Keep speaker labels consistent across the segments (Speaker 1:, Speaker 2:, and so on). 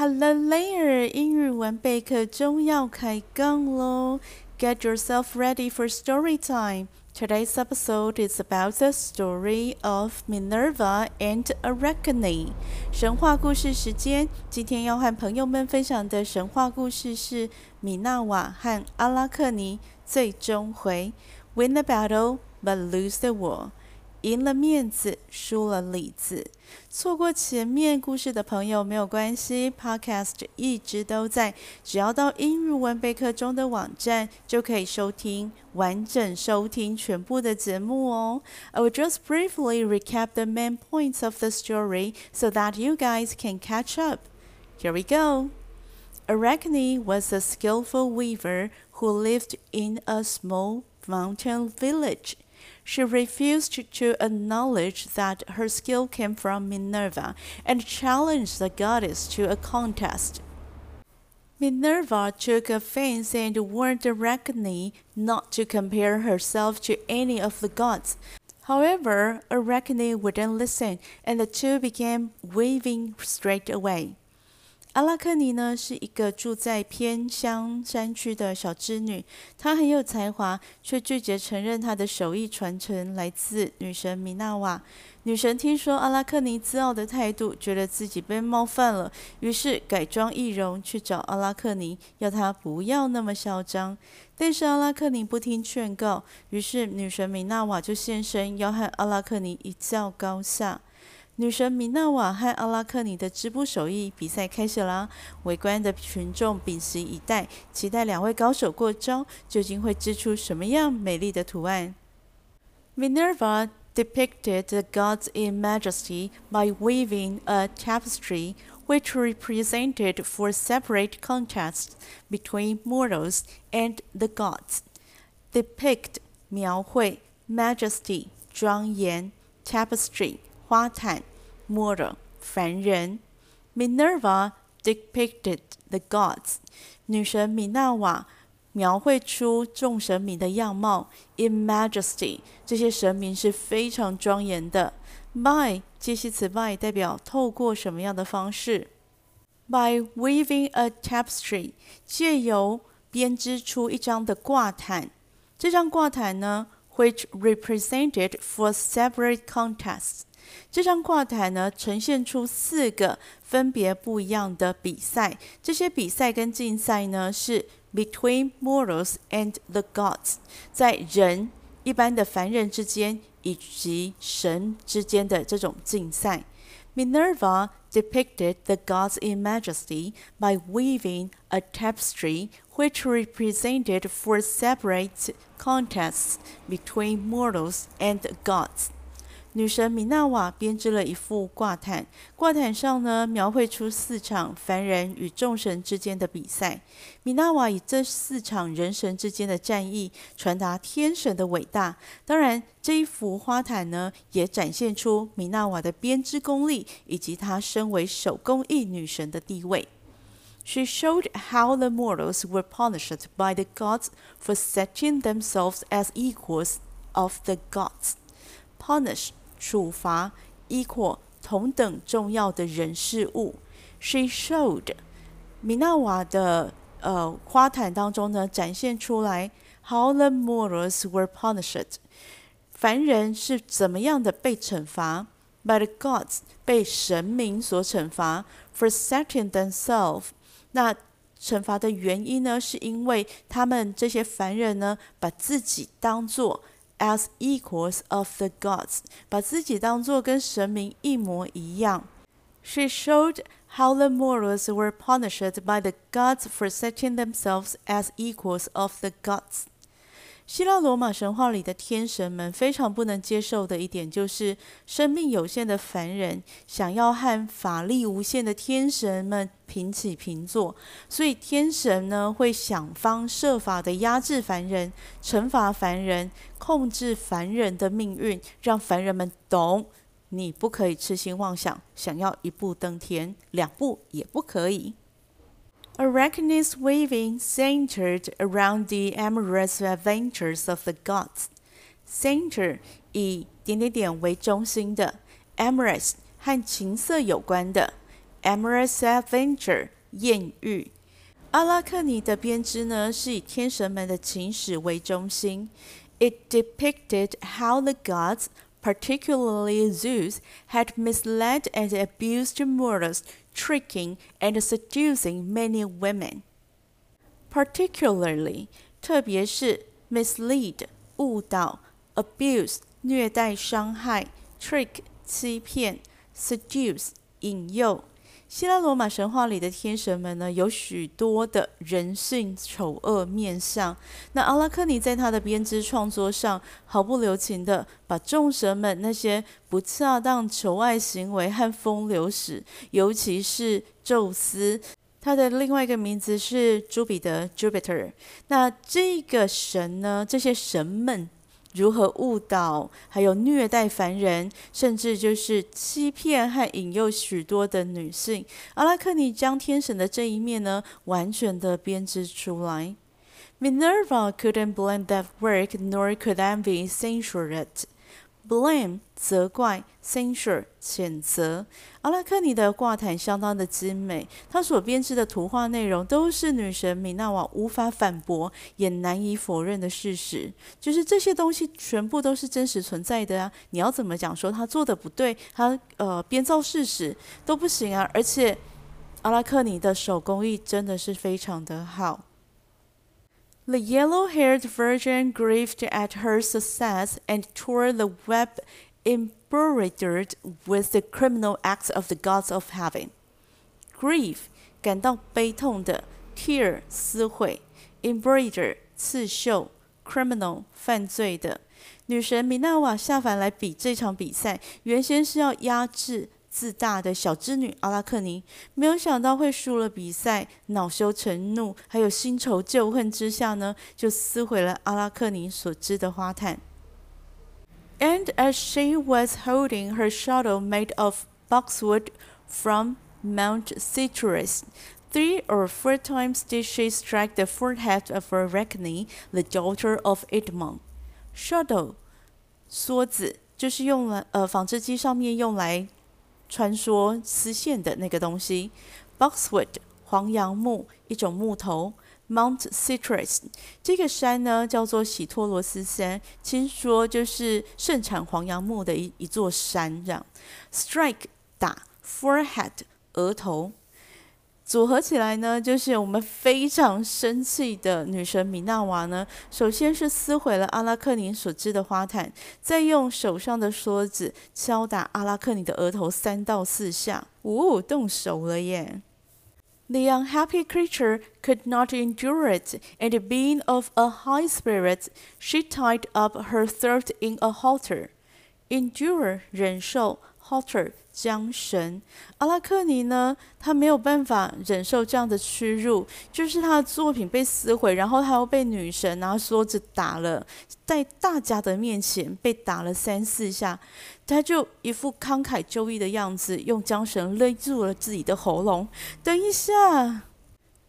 Speaker 1: Hello there，英语文备课终要开杠喽！Get yourself ready for story time. Today's episode is about the story of Minerva and Arachne. 神话故事时间，今天要和朋友们分享的神话故事是米娜瓦和阿拉克尼最终回。Win the battle, but lose the war. 赢了面子，输了里子。错过前面故事的朋友没有关系，Podcast 一直都在，只要到英语文备课中的网站就可以收听完整收听全部的节目哦。I will just briefly recap the main points of the story so that you guys can catch up. Here we go. Arachne was a skillful weaver who lived in a small mountain village. She refused to acknowledge that her skill came from Minerva and challenged the goddess to a contest. Minerva took offense and warned Arachne not to compare herself to any of the gods. However, Arachne wouldn't listen, and the two began weaving straight away. 阿拉克尼呢，是一个住在偏乡山区的小织女，她很有才华，却拒绝承认她的手艺传承来自女神米娜瓦。女神听说阿拉克尼自傲的态度，觉得自己被冒犯了，于是改装易容去找阿拉克尼，要她不要那么嚣张。但是阿拉克尼不听劝告，于是女神米娜瓦就现身，要和阿拉克尼一较高下。女神米娜瓦和阿拉克尼的织布手艺比赛开始啦！围观的群众屏息以待，期待两位高手过招，究竟会织出什么样美丽的图案？Minerva depicted the gods in majesty by weaving a tapestry which represented four separate contests between mortals and the gods. Depict 描绘，majesty 庄严，tapestry 花毯。Mortal 凡人，Minerva depicted the gods，女神米娜瓦描绘出众神明的样貌。In majesty，这些神明是非常庄严的。By 介系词 by 代表透过什么样的方式？By weaving a tapestry，借由编织出一张的挂毯。这张挂毯呢，which represented four separate contests。 这张挂毯呢，呈现出四个分别不一样的比赛。这些比赛跟竞赛呢，是 between mortals and the gods，在人一般的凡人之间以及神之间的这种竞赛。Minerva depicted the gods in majesty by weaving a tapestry which represented four separate contests between mortals and gods. 女神米娜瓦编织了一幅挂毯，挂毯上呢，描绘出四场凡人与众神之间的比赛。米娜瓦以这四场人神之间的战役传达天神的伟大。当然，这一幅花毯呢，也展现出米娜瓦的编织功力以及她身为手工艺女神的地位。She showed how the mortals were punished by the gods for setting themselves as equals of the gods. punished. 处罚，equal 同等重要的人事物。She showed 米娜瓦的呃花毯当中呢，展现出来 how the mortals were punished，凡人是怎么样的被惩罚，by the gods 被神明所惩罚，for setting themselves。那惩罚的原因呢，是因为他们这些凡人呢，把自己当做。As equals of the gods，把自己当作跟神明一模一样。She showed how the mortals were punished by the gods for setting themselves as equals of the gods. 希腊罗马神话里的天神们非常不能接受的一点，就是生命有限的凡人想要和法力无限的天神们平起平坐，所以天神呢会想方设法的压制凡人，惩罚凡人，控制凡人的命运，让凡人们懂，你不可以痴心妄想，想要一步登天，两步也不可以。Arachne's weaving centered around the amorous adventures of the gods. Center 以点点点为中心的，amorous 和情色有关的 amorous adventure，艳遇。阿拉克尼的编织呢，是以天神们的情史为中心。It depicted how the gods, particularly Zeus, had misled and abused mortals, tricking and seducing many women. Particularly，特别是 mislead，误导；abuse，虐待、伤害；trick，欺骗；seduce，引诱。 希腊罗马神话里的天神们呢，有许多的人性丑恶面相。那阿拉克尼在他的编织创作上，毫不留情地把众神们那些不恰当求爱行为和风流史，尤其是宙斯。他的另外一个名字是朱彼得 （Jupiter）。那这个神呢？这些神们如何误导，还有虐待凡人，甚至就是欺骗和引诱许多的女性？阿拉克尼将天神的这一面呢，完全的编织出来。Minerva couldn't blame that work, nor could envy censure it. Blame 责怪，censure 谴责。阿拉克尼的挂毯相当的精美，他所编织的图画内容都是女神米娜瓦无法反驳也难以否认的事实，就是这些东西全部都是真实存在的啊！你要怎么讲说他做的不对，他呃编造事实都不行啊！而且阿拉克尼的手工艺真的是非常的好。The yellow-haired virgin grieved at her success and tore the web embroidered with the criminal acts of the gods of heaven. Grieve 感到悲痛的，tear 撕毁，embroider 刺绣，criminal 犯罪的。女神米娜瓦下凡来比这场比赛，原先是要压制。 自大的小织女阿拉克尼，没有想到会输了比赛，恼羞成怒，还有新仇旧恨之下呢，就撕毁了阿拉克尼所织的花毯。And as she was holding her shuttle made of boxwood from Mount Citrus, three or four times did she strike the forehead of Arachne, the daughter of Idmon. Shuttle，梭子，就是用来呃纺织机上面用来。穿梭丝线的那个东西，boxwood 黄杨木一种木头，Mount Citrus 这个山呢叫做喜托罗斯山，听说就是盛产黄杨木的一一座山这样。Strike 打，forehead 额头。组合起来呢，就是我们非常生气的女神米娜娃呢。首先是撕毁了阿拉克尼所织的花毯，再用手上的梭子敲打阿拉克尼的额头三到四下。呜，动手了耶！The unhappy creature could not endure it, and being of a high spirit, she tied up her throat in a halter. Endure 忍受，halter 缰绳，阿拉克尼呢？他没有办法忍受这样的屈辱，就是他的作品被撕毁，然后他又被女神拿梭子打了，在大家的面前被打了三四下，他就一副慷慨就义的样子，用缰绳勒住了自己的喉咙。等一下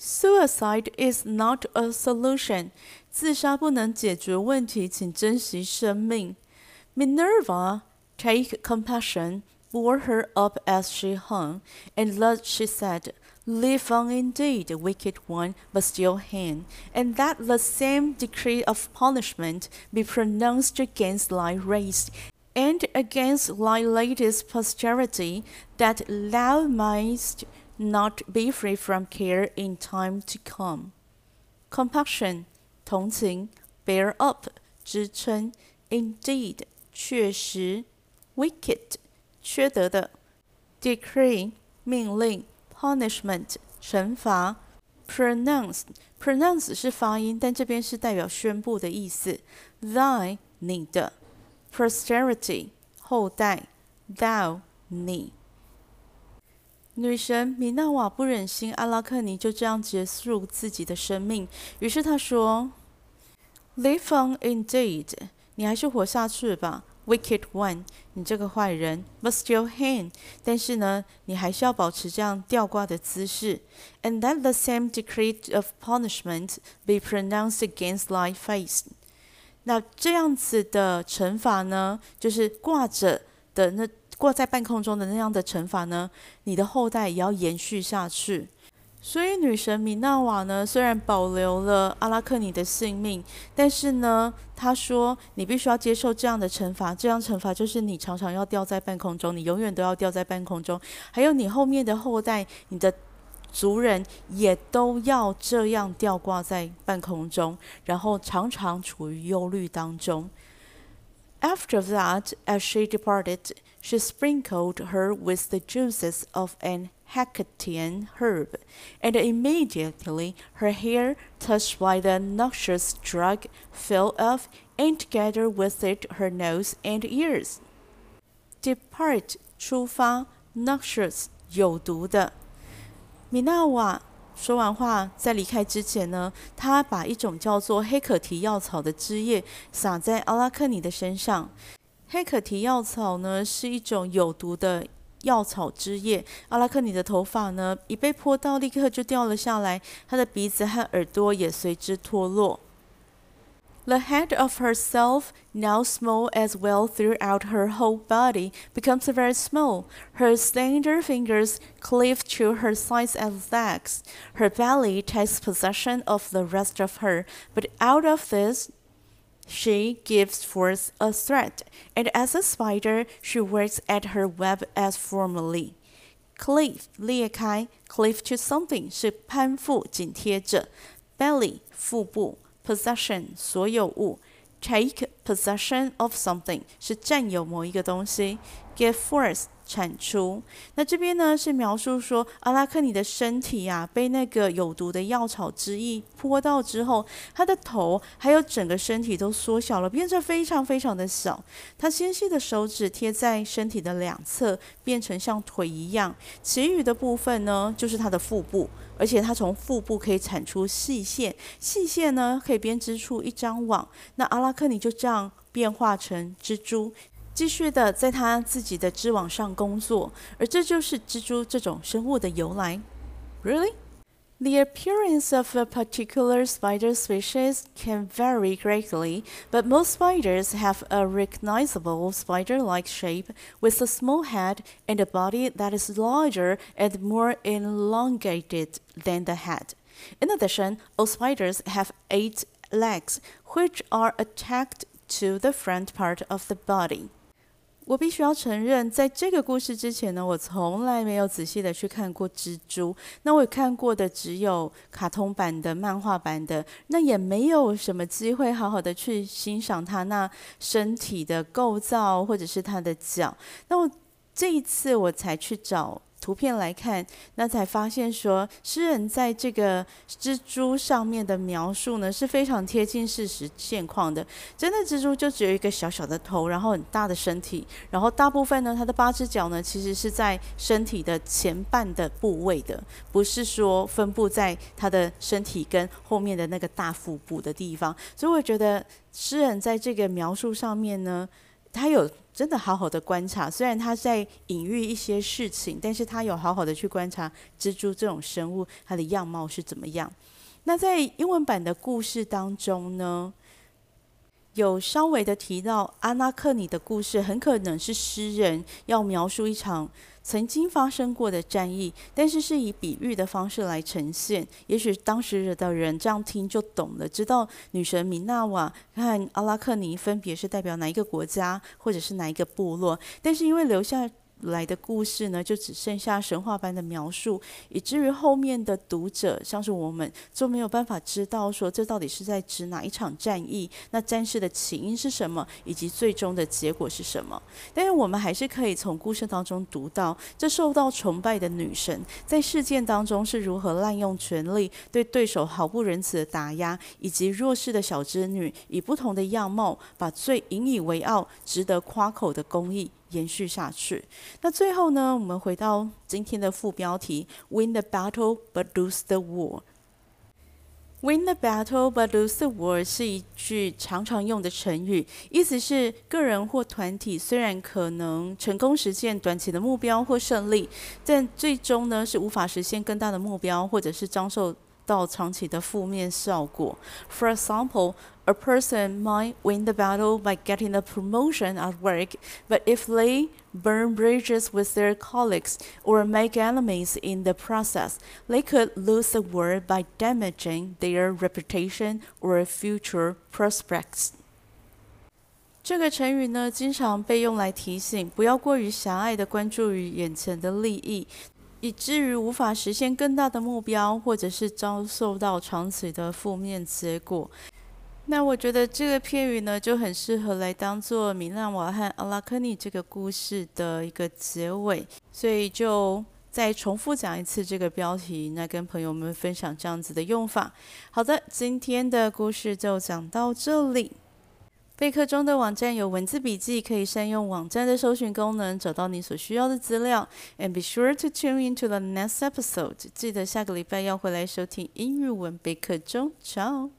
Speaker 1: ，Suicide is not a solution，自杀不能解决问题，请珍惜生命。Minerva Minerva，take compassion。bore her up as she hung, and thus she said, Live on indeed, wicked one, but still hang, and that the same decree of punishment be pronounced against thy race, and against thy latest posterity, that thou mightst not be free from care in time to come. Compassion, 同情, bear up, 支撑, indeed, 确实, wicked, 缺德的，decree 命令，punishment 惩罚，pronounce pronounce 是发音，但这边是代表宣布的意思。thy 你的，posterity 后代，thou 你。女神米娜瓦不忍心阿拉克尼就这样结束自己的生命，于是她说：“Live on indeed，你还是活下去吧。” Wicked one，你这个坏人，but still hang，但是呢，你还是要保持这样吊挂的姿势。And that the same decree of punishment be pronounced against thy face。那这样子的惩罚呢，就是挂着的那挂在半空中的那样的惩罚呢，你的后代也要延续下去。所以女神米娜瓦呢，虽然保留了阿拉克尼的性命，但是呢，她说你必须要接受这样的惩罚，这样惩罚就是你常常要吊在半空中，你永远都要吊在半空中，还有你后面的后代，你的族人也都要这样吊挂在半空中，然后常常处于忧虑当中。After that, as she departed, she sprinkled her with the juices of an Hecatian herb, and immediately her hair, touched by the noxious drug, fell off, and together with it her nose and ears. Depart 出发，noxious 有毒的。米娜瓦说完话，在离开之前呢，她把一种叫做黑可提药草的汁液洒在阿拉克尼的身上。黑可提药草呢，是一种有毒的。 药草汁液，阿拉克尼的头发呢，一被泼到，立刻就掉了下来，他的鼻子和耳朵也随之脱落。The head of herself, now small as well throughout her whole body, becomes very small. Her slender fingers cleave to her sides and legs. Her belly takes possession of the rest of her, but out of this, She gives forth a thread, and as a spider, she works at her web as formerly. Cleave 裂开，cleave to something 是攀附紧贴着。Belly 腹部，possession 所有物，take possession of something 是占有某一个东西。 get force 产出，那这边呢是描述说阿拉克尼的身体呀、啊，被那个有毒的药草汁液泼到之后，他的头还有整个身体都缩小了，变成非常非常的小。他纤细的手指贴在身体的两侧，变成像腿一样。其余的部分呢，就是他的腹部，而且他从腹部可以产出细线，细线呢可以编织出一张网。那阿拉克尼就这样变化成蜘蛛。继续的在他自己的织网上工作，而这就是蜘蛛这种生物的由来。Really? The appearance of a particular spider species can vary greatly, but most spiders have a recognizable spider-like shape with a small head and a body that is larger and more elongated than the head. In addition, all spiders have eight legs, which are attached to the front part of the body. 我必须要承认，在这个故事之前呢，我从来没有仔细的去看过蜘蛛。那我看过的只有卡通版的、漫画版的，那也没有什么机会好好的去欣赏它那身体的构造，或者是它的脚。那我这一次我才去找。图片来看，那才发现说，诗人在这个蜘蛛上面的描述呢，是非常贴近事实现况的。真的蜘蛛就只有一个小小的头，然后很大的身体，然后大部分呢，它的八只脚呢，其实是在身体的前半的部位的，不是说分布在它的身体跟后面的那个大腹部的地方。所以我觉得诗人在这个描述上面呢，他有。真的好好的观察，虽然他在隐喻一些事情，但是他有好好的去观察蜘蛛这种生物，它的样貌是怎么样。那在英文版的故事当中呢，有稍微的提到阿拉克尼的故事，很可能是诗人要描述一场曾经发生过的战役，但是是以比喻的方式来呈现。也许当时的人这样听就懂了，知道女神米娜瓦和阿拉克尼分别是代表哪一个国家，或者是哪一个部落。但是因为留下。来的故事呢，就只剩下神话般的描述，以至于后面的读者，像是我们，就没有办法知道说这到底是在指哪一场战役，那战事的起因是什么，以及最终的结果是什么。但是我们还是可以从故事当中读到，这受到崇拜的女神在事件当中是如何滥用权力，对对手毫不仁慈的打压，以及弱势的小织女以不同的样貌，把最引以为傲、值得夸口的工艺。延续下去。那最后呢，我们回到今天的副标题：Win the battle but lose the war。Win the battle but lose the war 是一句常常用的成语，意思是个人或团体虽然可能成功实现短期的目标或胜利，但最终呢是无法实现更大的目标，或者是遭受。到长期的负面效果。For example, a person might win the battle by getting a promotion at work, but if they burn bridges with their colleagues or make enemies in the process, they could lose the war by damaging their reputation or future prospects. 这个成语呢，经常被用来提醒不要过于狭隘地关注于眼前的利益， 以至于无法实现更大的目标，或者是遭受到长期的负面结果。那我觉得这个片语呢，就很适合来当做米纳瓦和阿拉克尼这个故事的一个结尾，所以就再重复讲一次这个标题，那跟朋友们分享这样子的用法。好的，今天的故事就讲到这里。备课中的网站有文字笔记，可以善用网站的搜寻功能找到你所需要的资料。And be sure to tune into the next episode。记得下个礼拜要回来收听英语文备课中。早。